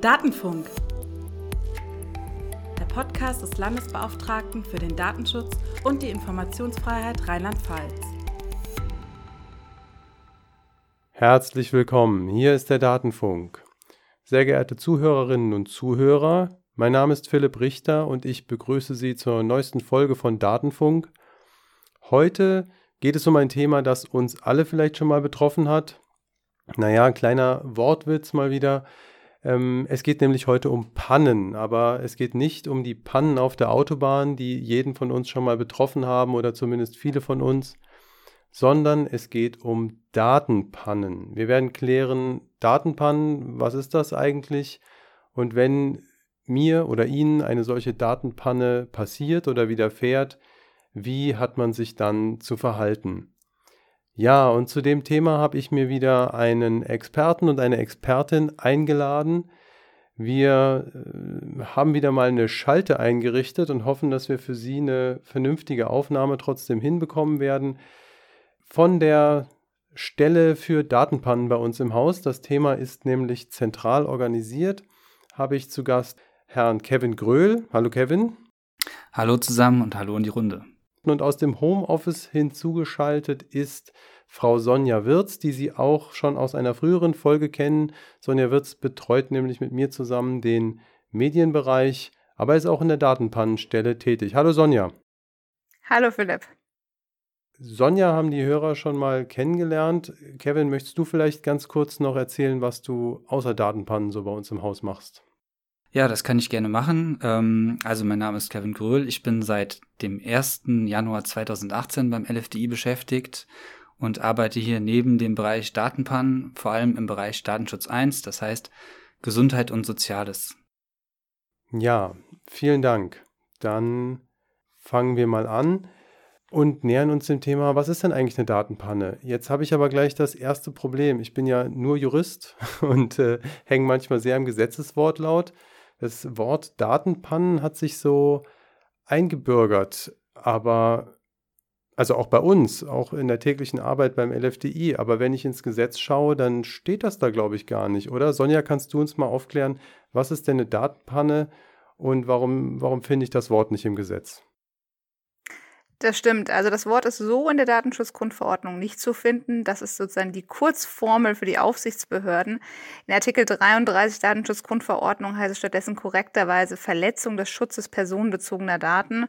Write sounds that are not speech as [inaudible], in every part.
Datenfunk. Der Podcast des Landesbeauftragten für den Datenschutz und die Informationsfreiheit Rheinland-Pfalz. Herzlich willkommen, hier ist der Datenfunk. Sehr geehrte Zuhörerinnen und Zuhörer, mein Name ist Philipp Richter und ich begrüße Sie zur neuesten Folge von Datenfunk. Heute geht es um ein Thema, das uns alle vielleicht schon mal betroffen hat. Naja, ein kleiner Wortwitz mal wieder. Ähm, es geht nämlich heute um Pannen, aber es geht nicht um die Pannen auf der Autobahn, die jeden von uns schon mal betroffen haben oder zumindest viele von uns, sondern es geht um Datenpannen. Wir werden klären, Datenpannen, was ist das eigentlich? Und wenn mir oder Ihnen eine solche Datenpanne passiert oder widerfährt, wie hat man sich dann zu verhalten? Ja, und zu dem Thema habe ich mir wieder einen Experten und eine Expertin eingeladen. Wir äh, haben wieder mal eine Schalte eingerichtet und hoffen, dass wir für Sie eine vernünftige Aufnahme trotzdem hinbekommen werden. Von der Stelle für Datenpannen bei uns im Haus, das Thema ist nämlich zentral organisiert, habe ich zu Gast Herrn Kevin Gröhl. Hallo Kevin. Hallo zusammen und hallo in die Runde. Und aus dem Homeoffice hinzugeschaltet ist Frau Sonja Wirz, die Sie auch schon aus einer früheren Folge kennen. Sonja Wirz betreut nämlich mit mir zusammen den Medienbereich, aber ist auch in der Datenpannenstelle tätig. Hallo Sonja. Hallo Philipp. Sonja haben die Hörer schon mal kennengelernt. Kevin, möchtest du vielleicht ganz kurz noch erzählen, was du außer Datenpannen so bei uns im Haus machst? Ja, das kann ich gerne machen. Ähm, also mein Name ist Kevin Gröhl. Ich bin seit dem 1. Januar 2018 beim LFDI beschäftigt und arbeite hier neben dem Bereich Datenpannen, vor allem im Bereich Datenschutz 1, das heißt Gesundheit und Soziales. Ja, vielen Dank. Dann fangen wir mal an und nähern uns dem Thema, was ist denn eigentlich eine Datenpanne? Jetzt habe ich aber gleich das erste Problem. Ich bin ja nur Jurist [laughs] und äh, hänge manchmal sehr im Gesetzeswortlaut. Das Wort Datenpannen hat sich so eingebürgert, aber also auch bei uns, auch in der täglichen Arbeit beim LFDI. Aber wenn ich ins Gesetz schaue, dann steht das da, glaube ich, gar nicht, oder? Sonja, kannst du uns mal aufklären, was ist denn eine Datenpanne und warum, warum finde ich das Wort nicht im Gesetz? Das stimmt. Also das Wort ist so in der Datenschutzgrundverordnung nicht zu finden. Das ist sozusagen die Kurzformel für die Aufsichtsbehörden. In Artikel 33 Datenschutzgrundverordnung heißt es stattdessen korrekterweise Verletzung des Schutzes personenbezogener Daten.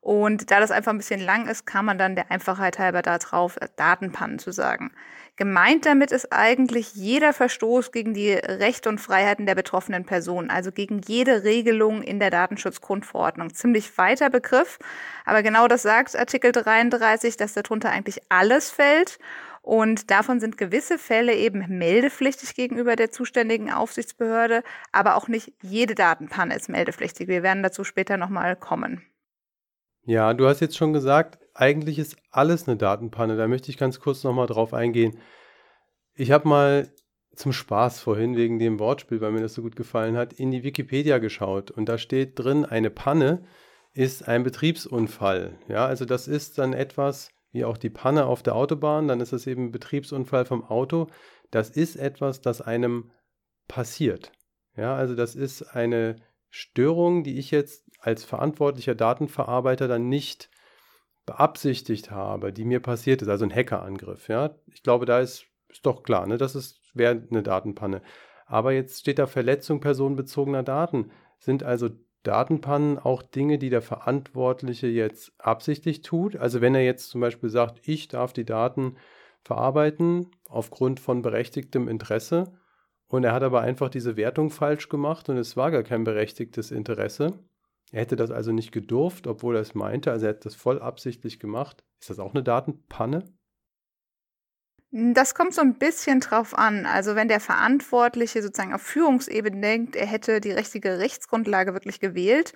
Und da das einfach ein bisschen lang ist, kann man dann der Einfachheit halber da drauf äh, Datenpannen zu sagen. Gemeint damit ist eigentlich jeder Verstoß gegen die Rechte und Freiheiten der betroffenen Person, also gegen jede Regelung in der Datenschutzgrundverordnung. Ziemlich weiter Begriff, aber genau das sagt Artikel 33, dass darunter eigentlich alles fällt. Und davon sind gewisse Fälle eben meldepflichtig gegenüber der zuständigen Aufsichtsbehörde, aber auch nicht jede Datenpanne ist meldepflichtig. Wir werden dazu später nochmal kommen. Ja, du hast jetzt schon gesagt, eigentlich ist alles eine Datenpanne. Da möchte ich ganz kurz nochmal drauf eingehen. Ich habe mal zum Spaß vorhin wegen dem Wortspiel, weil mir das so gut gefallen hat, in die Wikipedia geschaut und da steht drin, eine Panne ist ein Betriebsunfall. Ja, also das ist dann etwas wie auch die Panne auf der Autobahn, dann ist es eben ein Betriebsunfall vom Auto. Das ist etwas, das einem passiert. Ja, also das ist eine Störung, die ich jetzt als verantwortlicher Datenverarbeiter dann nicht beabsichtigt habe, die mir passiert ist, also ein Hackerangriff. Ja, ich glaube, da ist, ist doch klar, ne? das wäre eine Datenpanne. Aber jetzt steht da Verletzung personenbezogener Daten. Sind also Datenpannen auch Dinge, die der Verantwortliche jetzt absichtlich tut? Also wenn er jetzt zum Beispiel sagt, ich darf die Daten verarbeiten aufgrund von berechtigtem Interesse und er hat aber einfach diese Wertung falsch gemacht und es war gar kein berechtigtes Interesse, er hätte das also nicht gedurft, obwohl er es meinte, also er hat das voll absichtlich gemacht. Ist das auch eine Datenpanne? Das kommt so ein bisschen drauf an. Also wenn der Verantwortliche sozusagen auf Führungsebene denkt, er hätte die richtige Rechtsgrundlage wirklich gewählt,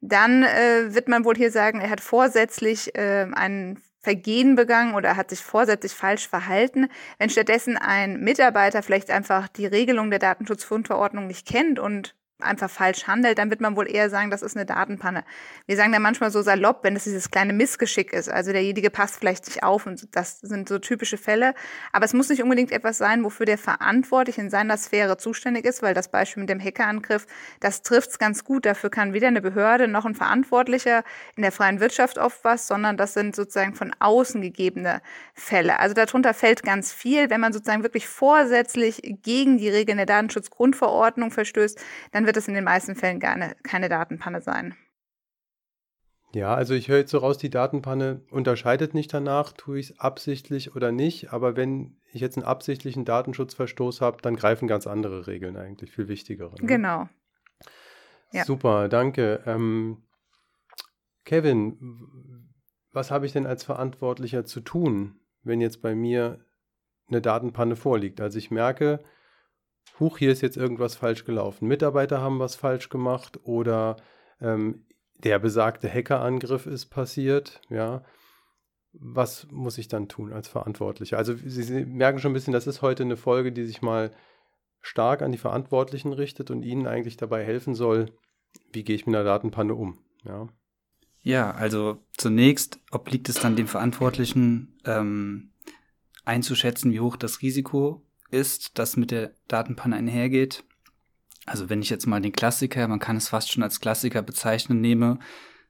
dann äh, wird man wohl hier sagen, er hat vorsätzlich äh, ein Vergehen begangen oder hat sich vorsätzlich falsch verhalten. Wenn stattdessen ein Mitarbeiter vielleicht einfach die Regelung der Datenschutzgrundverordnung nicht kennt und einfach falsch handelt, dann wird man wohl eher sagen, das ist eine Datenpanne. Wir sagen dann manchmal so salopp, wenn es dieses kleine Missgeschick ist. Also derjenige passt vielleicht nicht auf und das sind so typische Fälle. Aber es muss nicht unbedingt etwas sein, wofür der Verantwortliche in seiner Sphäre zuständig ist, weil das Beispiel mit dem Hackerangriff, das trifft es ganz gut. Dafür kann weder eine Behörde noch ein Verantwortlicher in der freien Wirtschaft oft was, sondern das sind sozusagen von außen gegebene Fälle. Also darunter fällt ganz viel. Wenn man sozusagen wirklich vorsätzlich gegen die Regeln der Datenschutzgrundverordnung verstößt, dann wird es in den meisten Fällen gar eine, keine Datenpanne sein. Ja, also ich höre jetzt so raus, die Datenpanne unterscheidet nicht danach, tue ich es absichtlich oder nicht. Aber wenn ich jetzt einen absichtlichen Datenschutzverstoß habe, dann greifen ganz andere Regeln eigentlich, viel wichtigere. Ne? Genau. Ja. Super, danke. Ähm, Kevin, was habe ich denn als Verantwortlicher zu tun, wenn jetzt bei mir eine Datenpanne vorliegt? Also ich merke, huch, hier ist jetzt irgendwas falsch gelaufen. Mitarbeiter haben was falsch gemacht oder ähm, der besagte Hackerangriff ist passiert, ja. Was muss ich dann tun als Verantwortlicher? Also Sie, Sie merken schon ein bisschen, das ist heute eine Folge, die sich mal stark an die Verantwortlichen richtet und ihnen eigentlich dabei helfen soll, wie gehe ich mit einer Datenpanne um, ja. Ja, also zunächst obliegt es dann dem Verantwortlichen ähm, einzuschätzen, wie hoch das Risiko ist, das mit der Datenpanne einhergeht. Also wenn ich jetzt mal den Klassiker, man kann es fast schon als Klassiker bezeichnen, nehme,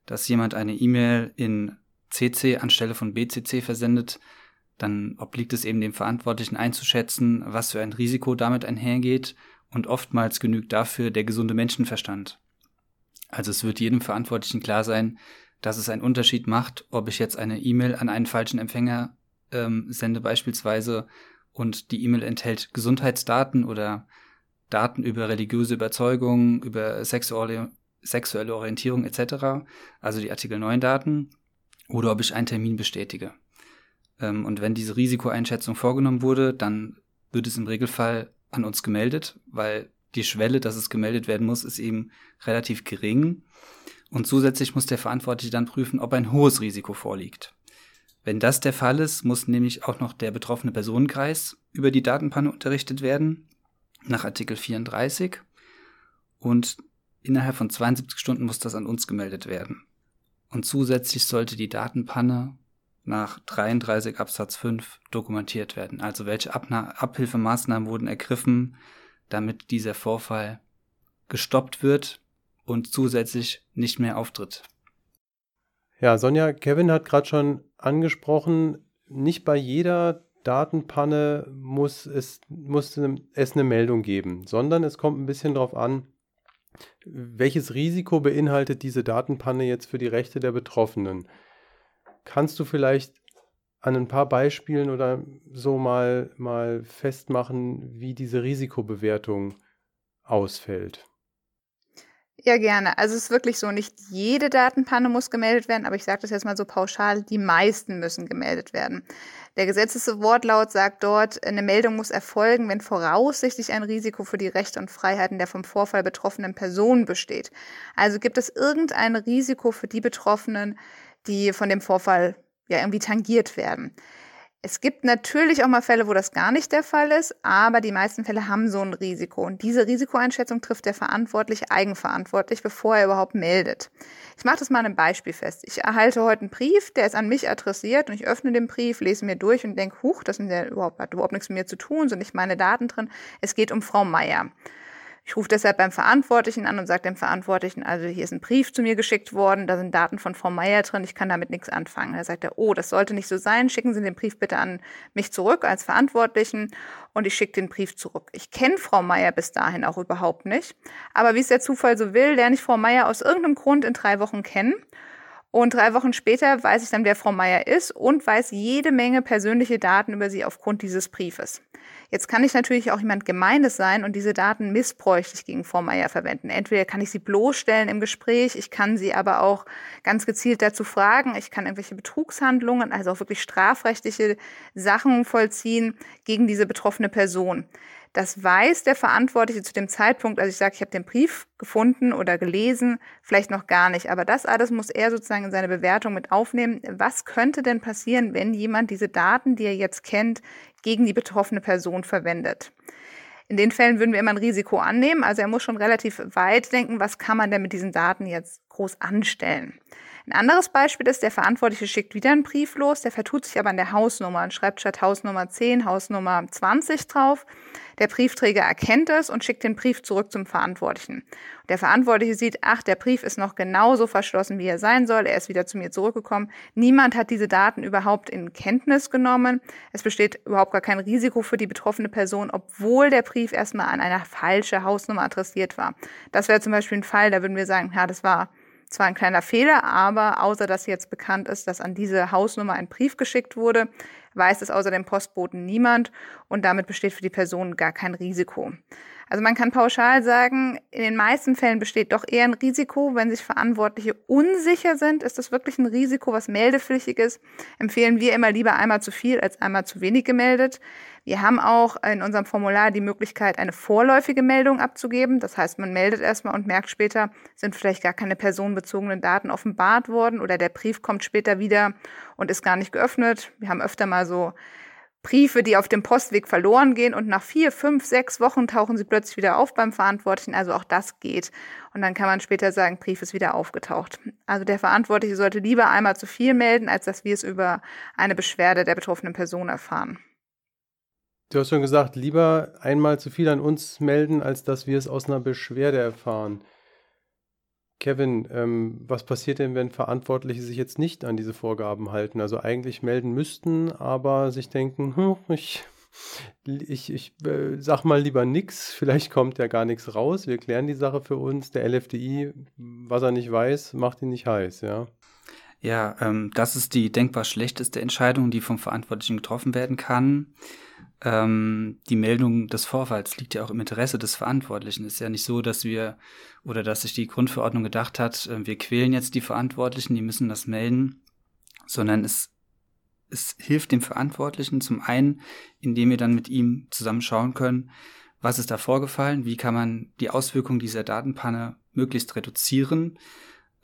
dass jemand eine E-Mail in CC anstelle von BCC versendet, dann obliegt es eben dem Verantwortlichen einzuschätzen, was für ein Risiko damit einhergeht und oftmals genügt dafür der gesunde Menschenverstand. Also es wird jedem Verantwortlichen klar sein, dass es einen Unterschied macht, ob ich jetzt eine E-Mail an einen falschen Empfänger ähm, sende beispielsweise und die E-Mail enthält Gesundheitsdaten oder Daten über religiöse Überzeugungen, über sexuelle, sexuelle Orientierung etc., also die Artikel 9 Daten, oder ob ich einen Termin bestätige. Ähm, und wenn diese Risikoeinschätzung vorgenommen wurde, dann wird es im Regelfall an uns gemeldet, weil die Schwelle, dass es gemeldet werden muss, ist eben relativ gering. Und zusätzlich muss der Verantwortliche dann prüfen, ob ein hohes Risiko vorliegt. Wenn das der Fall ist, muss nämlich auch noch der betroffene Personenkreis über die Datenpanne unterrichtet werden, nach Artikel 34. Und innerhalb von 72 Stunden muss das an uns gemeldet werden. Und zusätzlich sollte die Datenpanne nach 33 Absatz 5 dokumentiert werden. Also welche Abna Abhilfemaßnahmen wurden ergriffen, damit dieser Vorfall gestoppt wird und zusätzlich nicht mehr auftritt. Ja, Sonja, Kevin hat gerade schon angesprochen, nicht bei jeder Datenpanne muss es, muss es eine Meldung geben, sondern es kommt ein bisschen darauf an, welches Risiko beinhaltet diese Datenpanne jetzt für die Rechte der Betroffenen. Kannst du vielleicht an ein paar Beispielen oder so mal, mal festmachen, wie diese Risikobewertung ausfällt? Ja, gerne. Also es ist wirklich so, nicht jede Datenpanne muss gemeldet werden, aber ich sage das jetzt mal so pauschal, die meisten müssen gemeldet werden. Der Gesetzeswortlaut sagt dort, eine Meldung muss erfolgen, wenn voraussichtlich ein Risiko für die Rechte und Freiheiten der vom Vorfall betroffenen Personen besteht. Also gibt es irgendein Risiko für die Betroffenen, die von dem Vorfall ja irgendwie tangiert werden. Es gibt natürlich auch mal Fälle, wo das gar nicht der Fall ist, aber die meisten Fälle haben so ein Risiko. Und diese Risikoeinschätzung trifft der Verantwortliche eigenverantwortlich, bevor er überhaupt meldet. Ich mache das mal an einem Beispiel fest. Ich erhalte heute einen Brief, der ist an mich adressiert und ich öffne den Brief, lese mir durch und denke, huch, das ja überhaupt, hat überhaupt nichts mit mir zu tun, sind nicht meine Daten drin. Es geht um Frau Meier. Ich rufe deshalb beim Verantwortlichen an und sage dem Verantwortlichen, also hier ist ein Brief zu mir geschickt worden, da sind Daten von Frau Meier drin, ich kann damit nichts anfangen. Da sagt er, oh, das sollte nicht so sein, schicken Sie den Brief bitte an mich zurück als Verantwortlichen und ich schicke den Brief zurück. Ich kenne Frau Meier bis dahin auch überhaupt nicht, aber wie es der Zufall so will, lerne ich Frau Meier aus irgendeinem Grund in drei Wochen kennen und drei Wochen später weiß ich dann, wer Frau Meier ist und weiß jede Menge persönliche Daten über sie aufgrund dieses Briefes. Jetzt kann ich natürlich auch jemand Gemeines sein und diese Daten missbräuchlich gegen Frau Meier verwenden. Entweder kann ich sie bloßstellen im Gespräch, ich kann sie aber auch ganz gezielt dazu fragen, ich kann irgendwelche Betrugshandlungen, also auch wirklich strafrechtliche Sachen vollziehen gegen diese betroffene Person. Das weiß der Verantwortliche zu dem Zeitpunkt, also ich sage, ich habe den Brief gefunden oder gelesen, vielleicht noch gar nicht. Aber das alles muss er sozusagen in seine Bewertung mit aufnehmen. Was könnte denn passieren, wenn jemand diese Daten, die er jetzt kennt, gegen die betroffene Person verwendet? In den Fällen würden wir immer ein Risiko annehmen. Also er muss schon relativ weit denken, was kann man denn mit diesen Daten jetzt groß anstellen. Ein anderes Beispiel ist, der Verantwortliche schickt wieder einen Brief los, der vertut sich aber an der Hausnummer und schreibt statt Hausnummer 10 Hausnummer 20 drauf. Der Briefträger erkennt es und schickt den Brief zurück zum Verantwortlichen. Der Verantwortliche sieht, ach, der Brief ist noch genauso verschlossen, wie er sein soll. Er ist wieder zu mir zurückgekommen. Niemand hat diese Daten überhaupt in Kenntnis genommen. Es besteht überhaupt gar kein Risiko für die betroffene Person, obwohl der Brief erstmal an eine falsche Hausnummer adressiert war. Das wäre zum Beispiel ein Fall, da würden wir sagen, ja, das war zwar ein kleiner Fehler, aber außer dass jetzt bekannt ist, dass an diese Hausnummer ein Brief geschickt wurde, weiß es außer dem Postboten niemand und damit besteht für die Person gar kein Risiko. Also man kann pauschal sagen, in den meisten Fällen besteht doch eher ein Risiko. Wenn sich Verantwortliche unsicher sind, ist das wirklich ein Risiko, was meldepflichtig ist. Empfehlen wir immer lieber einmal zu viel als einmal zu wenig gemeldet. Wir haben auch in unserem Formular die Möglichkeit, eine vorläufige Meldung abzugeben. Das heißt, man meldet erstmal und merkt später, sind vielleicht gar keine personenbezogenen Daten offenbart worden oder der Brief kommt später wieder und ist gar nicht geöffnet. Wir haben öfter mal so Briefe, die auf dem Postweg verloren gehen und nach vier, fünf, sechs Wochen tauchen sie plötzlich wieder auf beim Verantwortlichen. Also auch das geht. Und dann kann man später sagen, Brief ist wieder aufgetaucht. Also der Verantwortliche sollte lieber einmal zu viel melden, als dass wir es über eine Beschwerde der betroffenen Person erfahren. Du hast schon gesagt, lieber einmal zu viel an uns melden, als dass wir es aus einer Beschwerde erfahren. Kevin, ähm, was passiert denn, wenn Verantwortliche sich jetzt nicht an diese Vorgaben halten? Also eigentlich melden müssten, aber sich denken, hm, ich, ich, ich äh, sag mal lieber nichts, vielleicht kommt ja gar nichts raus, wir klären die Sache für uns. Der LFDI, was er nicht weiß, macht ihn nicht heiß, ja. Ja, ähm, das ist die denkbar schlechteste Entscheidung, die vom Verantwortlichen getroffen werden kann ähm, die Meldung des Vorfalls liegt ja auch im Interesse des Verantwortlichen. Es ist ja nicht so, dass wir oder dass sich die Grundverordnung gedacht hat, äh, wir quälen jetzt die Verantwortlichen, die müssen das melden, sondern es, es hilft dem Verantwortlichen zum einen, indem wir dann mit ihm zusammen schauen können, was ist da vorgefallen, wie kann man die Auswirkungen dieser Datenpanne möglichst reduzieren.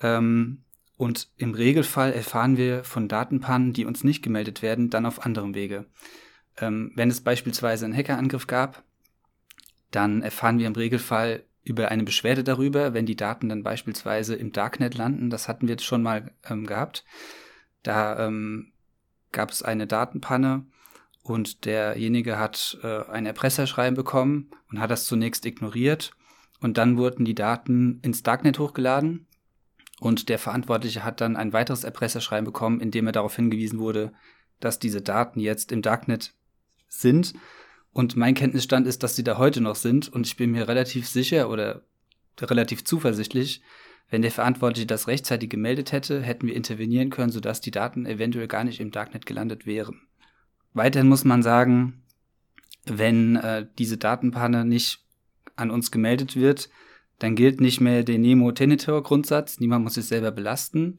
Ähm, und im Regelfall erfahren wir von Datenpannen, die uns nicht gemeldet werden, dann auf anderem Wege. Ähm, wenn es beispielsweise einen Hackerangriff gab, dann erfahren wir im Regelfall über eine Beschwerde darüber, wenn die Daten dann beispielsweise im Darknet landen. Das hatten wir jetzt schon mal ähm, gehabt. Da ähm, gab es eine Datenpanne und derjenige hat äh, ein Erpresserschreiben bekommen und hat das zunächst ignoriert. Und dann wurden die Daten ins Darknet hochgeladen und der Verantwortliche hat dann ein weiteres Erpresserschreiben bekommen, in dem er darauf hingewiesen wurde, dass diese Daten jetzt im Darknet sind. Und mein Kenntnisstand ist, dass sie da heute noch sind. Und ich bin mir relativ sicher oder relativ zuversichtlich, wenn der Verantwortliche das rechtzeitig gemeldet hätte, hätten wir intervenieren können, sodass die Daten eventuell gar nicht im Darknet gelandet wären. Weiterhin muss man sagen, wenn äh, diese Datenpanne nicht an uns gemeldet wird, dann gilt nicht mehr der Nemo-Tenitor-Grundsatz, niemand muss sich selber belasten,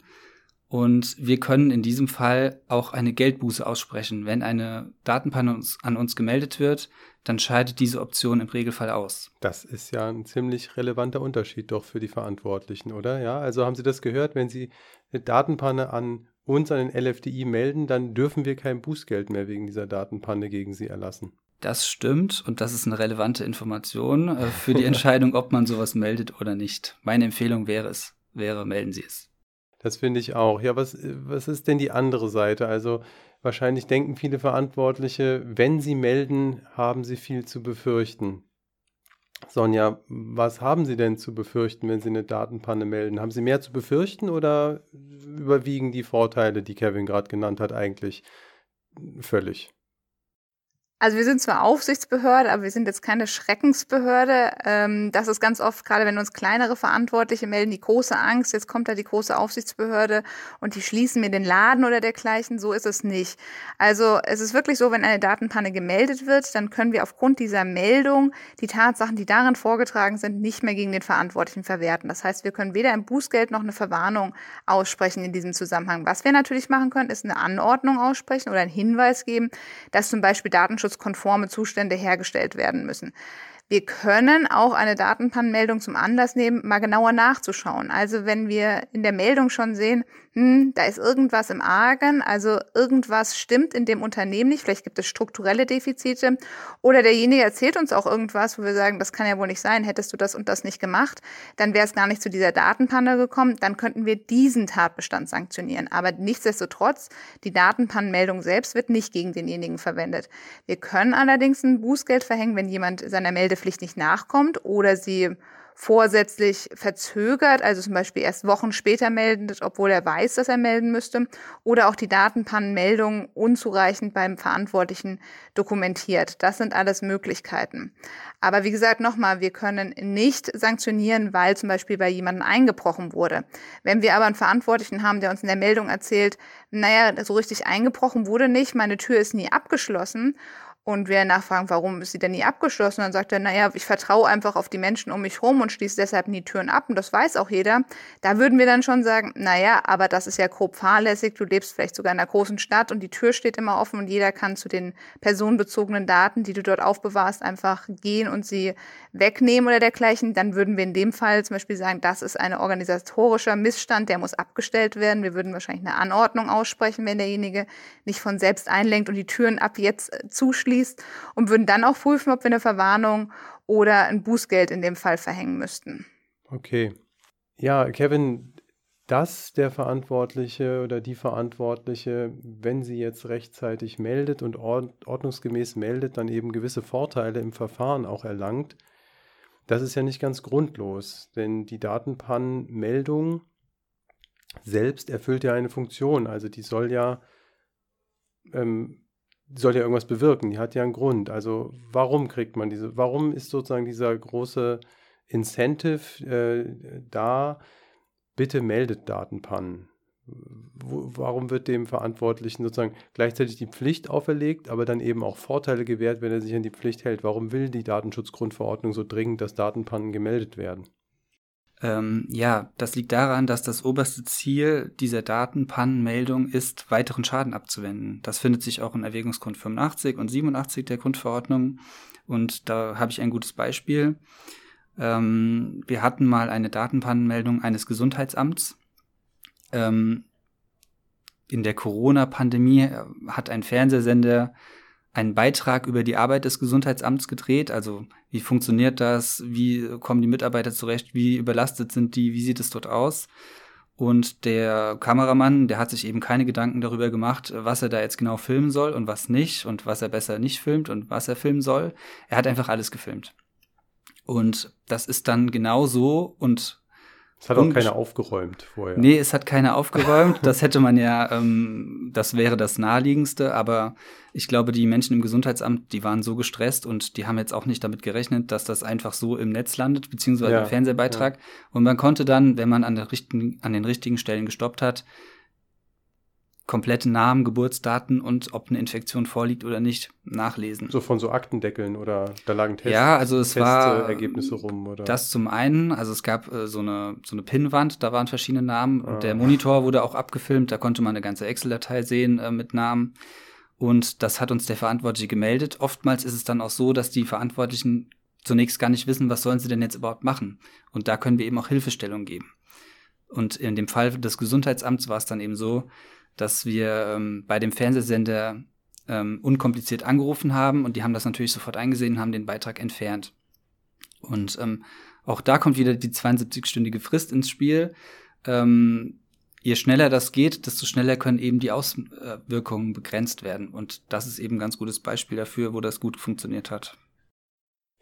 und wir können in diesem Fall auch eine Geldbuße aussprechen. Wenn eine Datenpanne an uns gemeldet wird, dann scheidet diese Option im Regelfall aus. Das ist ja ein ziemlich relevanter Unterschied doch für die Verantwortlichen, oder? Ja, also haben Sie das gehört? Wenn Sie eine Datenpanne an uns, an den LFDI melden, dann dürfen wir kein Bußgeld mehr wegen dieser Datenpanne gegen Sie erlassen. Das stimmt und das ist eine relevante Information äh, für die Entscheidung, ob man sowas meldet oder nicht. Meine Empfehlung wäre es, wäre, melden Sie es. Das finde ich auch. Ja, was, was ist denn die andere Seite? Also wahrscheinlich denken viele Verantwortliche, wenn sie melden, haben sie viel zu befürchten. Sonja, was haben Sie denn zu befürchten, wenn Sie eine Datenpanne melden? Haben Sie mehr zu befürchten oder überwiegen die Vorteile, die Kevin gerade genannt hat, eigentlich völlig? Also wir sind zwar Aufsichtsbehörde, aber wir sind jetzt keine Schreckensbehörde. Ähm, das ist ganz oft, gerade wenn uns kleinere Verantwortliche melden, die große Angst, jetzt kommt da die große Aufsichtsbehörde und die schließen mir den Laden oder dergleichen. So ist es nicht. Also es ist wirklich so, wenn eine Datenpanne gemeldet wird, dann können wir aufgrund dieser Meldung die Tatsachen, die darin vorgetragen sind, nicht mehr gegen den Verantwortlichen verwerten. Das heißt, wir können weder ein Bußgeld noch eine Verwarnung aussprechen in diesem Zusammenhang. Was wir natürlich machen können, ist eine Anordnung aussprechen oder einen Hinweis geben, dass zum Beispiel Datenschutz datenschutzkonforme Zustände hergestellt werden müssen. Wir können auch eine Datenpannenmeldung zum Anlass nehmen, mal genauer nachzuschauen. Also wenn wir in der Meldung schon sehen, hm, da ist irgendwas im Argen, also irgendwas stimmt in dem Unternehmen nicht, vielleicht gibt es strukturelle Defizite. Oder derjenige erzählt uns auch irgendwas, wo wir sagen, das kann ja wohl nicht sein, hättest du das und das nicht gemacht, dann wäre es gar nicht zu dieser Datenpanne gekommen, dann könnten wir diesen Tatbestand sanktionieren. Aber nichtsdestotrotz, die Datenpannenmeldung selbst wird nicht gegen denjenigen verwendet. Wir können allerdings ein Bußgeld verhängen, wenn jemand seiner Meldepflicht nicht nachkommt oder sie vorsätzlich verzögert, also zum Beispiel erst Wochen später meldet, obwohl er weiß, dass er melden müsste, oder auch die Datenpannenmeldung unzureichend beim Verantwortlichen dokumentiert. Das sind alles Möglichkeiten. Aber wie gesagt, nochmal, wir können nicht sanktionieren, weil zum Beispiel bei jemandem eingebrochen wurde. Wenn wir aber einen Verantwortlichen haben, der uns in der Meldung erzählt, naja, so richtig eingebrochen wurde nicht, meine Tür ist nie abgeschlossen und wir nachfragen, warum ist sie denn nie abgeschlossen? Dann sagt er, naja, ich vertraue einfach auf die Menschen um mich rum und schließe deshalb nie Türen ab. Und das weiß auch jeder. Da würden wir dann schon sagen, naja, aber das ist ja grob fahrlässig. Du lebst vielleicht sogar in einer großen Stadt und die Tür steht immer offen und jeder kann zu den personenbezogenen Daten, die du dort aufbewahrst, einfach gehen und sie wegnehmen oder dergleichen. Dann würden wir in dem Fall zum Beispiel sagen, das ist ein organisatorischer Missstand, der muss abgestellt werden. Wir würden wahrscheinlich eine Anordnung aussprechen, wenn derjenige nicht von selbst einlenkt und die Türen ab jetzt zuschließt ausschließt und würden dann auch prüfen, ob wir eine Verwarnung oder ein Bußgeld in dem Fall verhängen müssten. Okay. Ja, Kevin, dass der Verantwortliche oder die Verantwortliche, wenn sie jetzt rechtzeitig meldet und ordnungsgemäß meldet, dann eben gewisse Vorteile im Verfahren auch erlangt, das ist ja nicht ganz grundlos, denn die Datenpannenmeldung selbst erfüllt ja eine Funktion. Also die soll ja ähm, die soll ja irgendwas bewirken, die hat ja einen Grund. Also warum kriegt man diese, warum ist sozusagen dieser große Incentive äh, da, bitte meldet Datenpannen? Wo, warum wird dem Verantwortlichen sozusagen gleichzeitig die Pflicht auferlegt, aber dann eben auch Vorteile gewährt, wenn er sich an die Pflicht hält? Warum will die Datenschutzgrundverordnung so dringend, dass Datenpannen gemeldet werden? Ähm, ja, das liegt daran, dass das oberste Ziel dieser Datenpannenmeldung ist, weiteren Schaden abzuwenden. Das findet sich auch in Erwägungsgrund 85 und 87 der Grundverordnung. Und da habe ich ein gutes Beispiel. Ähm, wir hatten mal eine Datenpannenmeldung eines Gesundheitsamts. Ähm, in der Corona-Pandemie äh, hat ein Fernsehsender einen Beitrag über die Arbeit des Gesundheitsamts gedreht. Also wie funktioniert das? Wie kommen die Mitarbeiter zurecht? Wie überlastet sind die? Wie sieht es dort aus? Und der Kameramann, der hat sich eben keine Gedanken darüber gemacht, was er da jetzt genau filmen soll und was nicht und was er besser nicht filmt und was er filmen soll. Er hat einfach alles gefilmt. Und das ist dann genau so und es hat auch keiner aufgeräumt vorher. Nee, es hat keiner aufgeräumt. Das hätte man ja, ähm, das wäre das Naheliegendste. Aber ich glaube, die Menschen im Gesundheitsamt, die waren so gestresst und die haben jetzt auch nicht damit gerechnet, dass das einfach so im Netz landet, beziehungsweise ja, im Fernsehbeitrag. Ja. Und man konnte dann, wenn man an, der richtigen, an den richtigen Stellen gestoppt hat, komplette Namen, Geburtsdaten und ob eine Infektion vorliegt oder nicht nachlesen. So von so Aktendeckeln oder da lagen Tests, ja, also es war Ergebnisse rum oder das zum einen, also es gab äh, so eine so eine Pinnwand, da waren verschiedene Namen ah. und der Monitor wurde auch abgefilmt, da konnte man eine ganze Excel-Datei sehen äh, mit Namen und das hat uns der Verantwortliche gemeldet. Oftmals ist es dann auch so, dass die Verantwortlichen zunächst gar nicht wissen, was sollen sie denn jetzt überhaupt machen und da können wir eben auch Hilfestellung geben. Und in dem Fall des Gesundheitsamts war es dann eben so, dass wir ähm, bei dem Fernsehsender ähm, unkompliziert angerufen haben und die haben das natürlich sofort eingesehen und haben den Beitrag entfernt. Und ähm, auch da kommt wieder die 72-stündige Frist ins Spiel. Ähm, je schneller das geht, desto schneller können eben die Auswirkungen begrenzt werden. Und das ist eben ein ganz gutes Beispiel dafür, wo das gut funktioniert hat.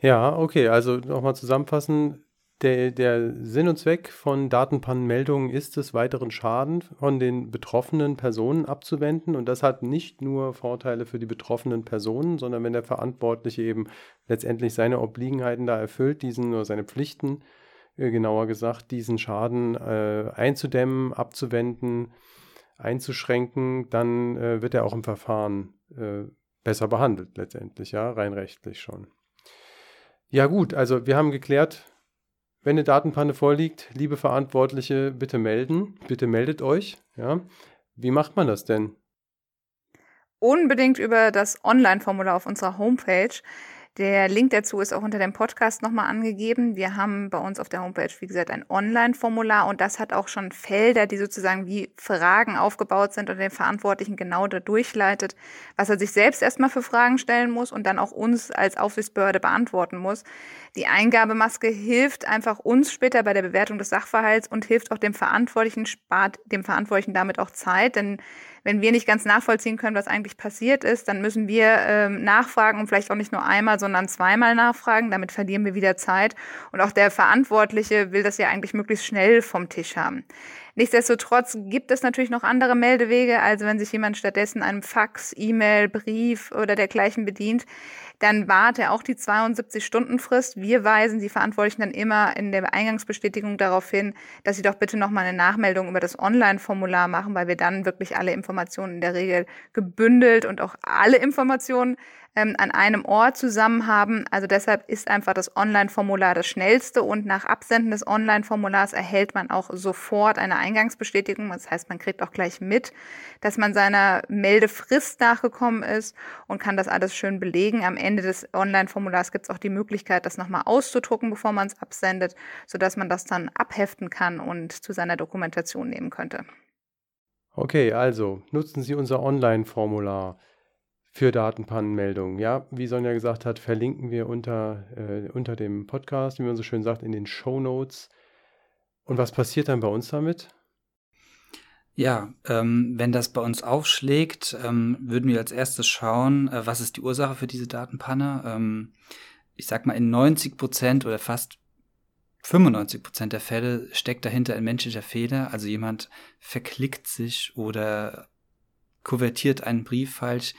Ja, okay, also nochmal zusammenfassen. Der, der Sinn und Zweck von Datenpannenmeldungen ist es, weiteren Schaden von den betroffenen Personen abzuwenden. Und das hat nicht nur Vorteile für die betroffenen Personen, sondern wenn der Verantwortliche eben letztendlich seine Obliegenheiten da erfüllt, diesen oder seine Pflichten, äh, genauer gesagt, diesen Schaden äh, einzudämmen, abzuwenden, einzuschränken, dann äh, wird er auch im Verfahren äh, besser behandelt, letztendlich, ja, rein rechtlich schon. Ja, gut, also wir haben geklärt, wenn eine Datenpanne vorliegt, liebe Verantwortliche, bitte melden. Bitte meldet euch. Ja. Wie macht man das denn? Unbedingt über das Online-Formular auf unserer Homepage. Der Link dazu ist auch unter dem Podcast nochmal angegeben. Wir haben bei uns auf der Homepage, wie gesagt, ein Online-Formular und das hat auch schon Felder, die sozusagen wie Fragen aufgebaut sind und den Verantwortlichen genau da durchleitet, was er sich selbst erstmal für Fragen stellen muss und dann auch uns als Aufsichtsbehörde beantworten muss. Die Eingabemaske hilft einfach uns später bei der Bewertung des Sachverhalts und hilft auch dem Verantwortlichen, spart dem Verantwortlichen damit auch Zeit, denn wenn wir nicht ganz nachvollziehen können, was eigentlich passiert ist, dann müssen wir ähm, nachfragen und vielleicht auch nicht nur einmal, sondern zweimal nachfragen. Damit verlieren wir wieder Zeit. Und auch der Verantwortliche will das ja eigentlich möglichst schnell vom Tisch haben. Nichtsdestotrotz gibt es natürlich noch andere Meldewege. Also wenn sich jemand stattdessen einem Fax, E-Mail, Brief oder dergleichen bedient, dann wahrt er auch die 72-Stunden-Frist. Wir weisen die Verantwortlichen dann immer in der Eingangsbestätigung darauf hin, dass sie doch bitte nochmal eine Nachmeldung über das Online-Formular machen, weil wir dann wirklich alle Informationen in der Regel gebündelt und auch alle Informationen ähm, an einem Ort zusammen haben. Also deshalb ist einfach das Online-Formular das schnellste und nach Absenden des Online-Formulars erhält man auch sofort eine Eingangsbestätigung. Das heißt, man kriegt auch gleich mit, dass man seiner Meldefrist nachgekommen ist und kann das alles schön belegen. Am Ende des Online-Formulars gibt es auch die Möglichkeit, das nochmal auszudrucken, bevor man es absendet, sodass man das dann abheften kann und zu seiner Dokumentation nehmen könnte. Okay, also nutzen Sie unser Online-Formular für Datenpannenmeldungen. Ja, wie Sonja gesagt hat, verlinken wir unter, äh, unter dem Podcast, wie man so schön sagt, in den Show Notes. Und was passiert dann bei uns damit? Ja, ähm, wenn das bei uns aufschlägt, ähm, würden wir als erstes schauen, äh, was ist die Ursache für diese Datenpanne. Ähm, ich sag mal, in 90 Prozent oder fast 95 Prozent der Fälle steckt dahinter ein menschlicher Fehler. Also jemand verklickt sich oder kuvertiert einen Brief falsch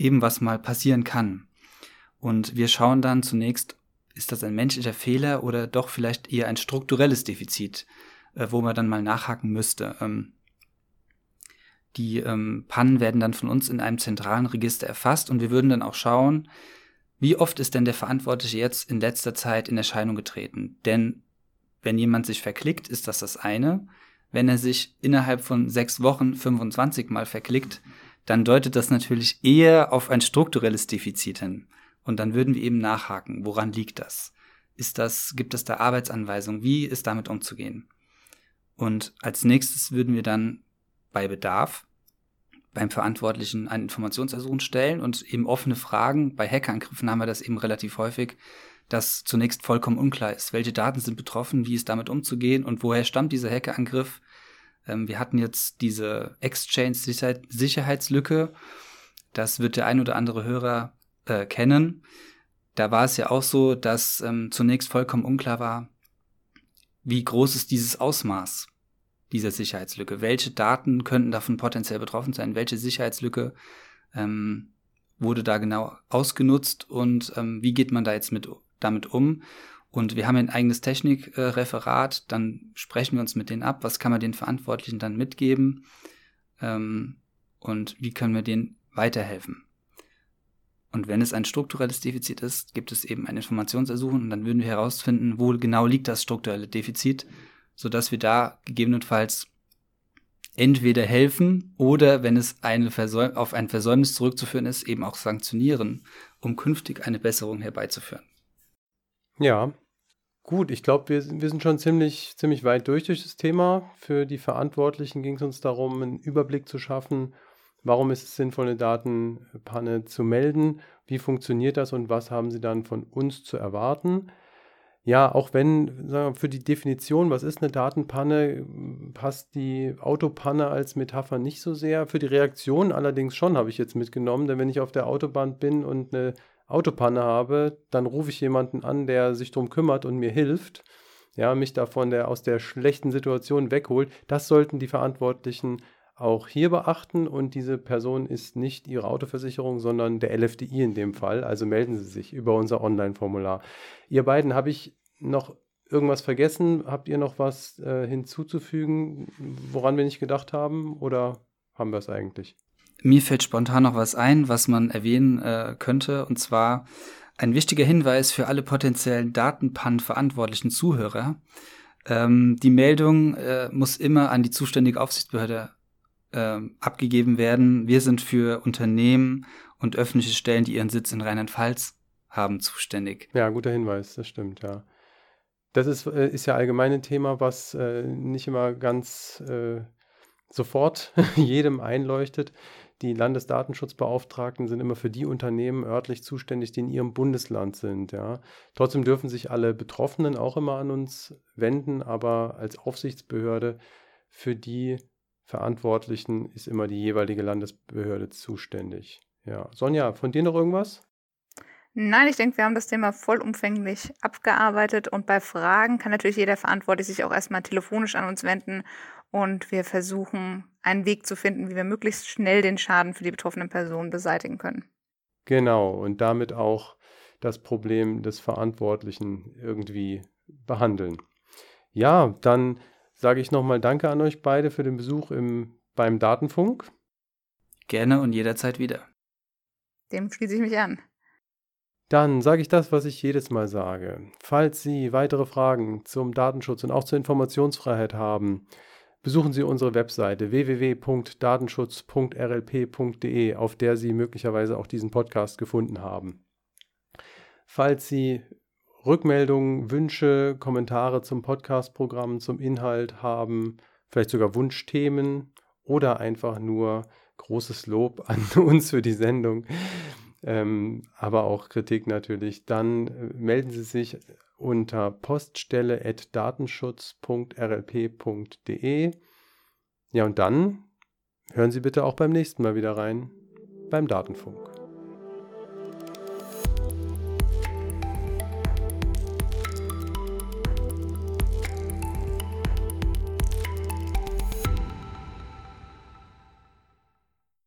eben was mal passieren kann. Und wir schauen dann zunächst, ist das ein menschlicher Fehler oder doch vielleicht eher ein strukturelles Defizit, äh, wo man dann mal nachhaken müsste. Ähm, die ähm, Pannen werden dann von uns in einem zentralen Register erfasst und wir würden dann auch schauen, wie oft ist denn der Verantwortliche jetzt in letzter Zeit in Erscheinung getreten? Denn wenn jemand sich verklickt, ist das das eine. Wenn er sich innerhalb von sechs Wochen 25 Mal verklickt, dann deutet das natürlich eher auf ein strukturelles Defizit hin. Und dann würden wir eben nachhaken, woran liegt das? Ist das, gibt es da Arbeitsanweisungen? Wie ist damit umzugehen? Und als nächstes würden wir dann bei Bedarf beim Verantwortlichen ein Informationsersuchen stellen und eben offene Fragen. Bei Hackerangriffen haben wir das eben relativ häufig, dass zunächst vollkommen unklar ist, welche Daten sind betroffen, wie ist damit umzugehen und woher stammt dieser Hackerangriff wir hatten jetzt diese Exchange-Sicherheitslücke. Das wird der ein oder andere Hörer äh, kennen. Da war es ja auch so, dass ähm, zunächst vollkommen unklar war, wie groß ist dieses Ausmaß dieser Sicherheitslücke? Welche Daten könnten davon potenziell betroffen sein? Welche Sicherheitslücke ähm, wurde da genau ausgenutzt und ähm, wie geht man da jetzt mit, damit um? Und wir haben ein eigenes Technikreferat, dann sprechen wir uns mit denen ab, was kann man den Verantwortlichen dann mitgeben ähm, und wie können wir denen weiterhelfen. Und wenn es ein strukturelles Defizit ist, gibt es eben ein Informationsersuchen und dann würden wir herausfinden, wo genau liegt das strukturelle Defizit, sodass wir da gegebenenfalls entweder helfen oder, wenn es eine auf ein Versäumnis zurückzuführen ist, eben auch sanktionieren, um künftig eine Besserung herbeizuführen. Ja, gut. Ich glaube, wir, wir sind schon ziemlich, ziemlich weit durch durch das Thema. Für die Verantwortlichen ging es uns darum, einen Überblick zu schaffen. Warum ist es sinnvoll, eine Datenpanne zu melden? Wie funktioniert das und was haben Sie dann von uns zu erwarten? Ja, auch wenn wir, für die Definition, was ist eine Datenpanne, passt die Autopanne als Metapher nicht so sehr. Für die Reaktion allerdings schon, habe ich jetzt mitgenommen, denn wenn ich auf der Autobahn bin und eine Autopanne habe, dann rufe ich jemanden an, der sich darum kümmert und mir hilft, ja, mich davon der, aus der schlechten Situation wegholt. Das sollten die Verantwortlichen auch hier beachten und diese Person ist nicht Ihre Autoversicherung, sondern der LFDI in dem Fall. Also melden Sie sich über unser Online-Formular. Ihr beiden, habe ich noch irgendwas vergessen? Habt ihr noch was äh, hinzuzufügen, woran wir nicht gedacht haben oder haben wir es eigentlich? Mir fällt spontan noch was ein, was man erwähnen äh, könnte, und zwar ein wichtiger Hinweis für alle potenziellen Datenpannen-verantwortlichen Zuhörer. Ähm, die Meldung äh, muss immer an die zuständige Aufsichtsbehörde äh, abgegeben werden. Wir sind für Unternehmen und öffentliche Stellen, die ihren Sitz in Rheinland-Pfalz haben zuständig. Ja, guter Hinweis, das stimmt, ja. Das ist, äh, ist ja allgemein ein Thema, was äh, nicht immer ganz äh, sofort [laughs] jedem einleuchtet. Die Landesdatenschutzbeauftragten sind immer für die Unternehmen örtlich zuständig, die in ihrem Bundesland sind. Ja. Trotzdem dürfen sich alle Betroffenen auch immer an uns wenden, aber als Aufsichtsbehörde für die Verantwortlichen ist immer die jeweilige Landesbehörde zuständig. Ja. Sonja, von dir noch irgendwas? Nein, ich denke, wir haben das Thema vollumfänglich abgearbeitet und bei Fragen kann natürlich jeder Verantwortliche sich auch erstmal telefonisch an uns wenden und wir versuchen einen Weg zu finden, wie wir möglichst schnell den Schaden für die betroffenen Personen beseitigen können. Genau, und damit auch das Problem des Verantwortlichen irgendwie behandeln. Ja, dann sage ich nochmal Danke an euch beide für den Besuch im, beim Datenfunk. Gerne und jederzeit wieder. Dem schließe ich mich an. Dann sage ich das, was ich jedes Mal sage. Falls Sie weitere Fragen zum Datenschutz und auch zur Informationsfreiheit haben, besuchen Sie unsere Webseite www.datenschutz.rlp.de, auf der Sie möglicherweise auch diesen Podcast gefunden haben. Falls Sie Rückmeldungen, Wünsche, Kommentare zum Podcast-Programm, zum Inhalt haben, vielleicht sogar Wunschthemen oder einfach nur großes Lob [laughs] an uns für die Sendung, ähm, aber auch Kritik natürlich, dann äh, melden Sie sich unter poststelle.datenschutz.rlp.de. Ja, und dann hören Sie bitte auch beim nächsten Mal wieder rein beim Datenfunk.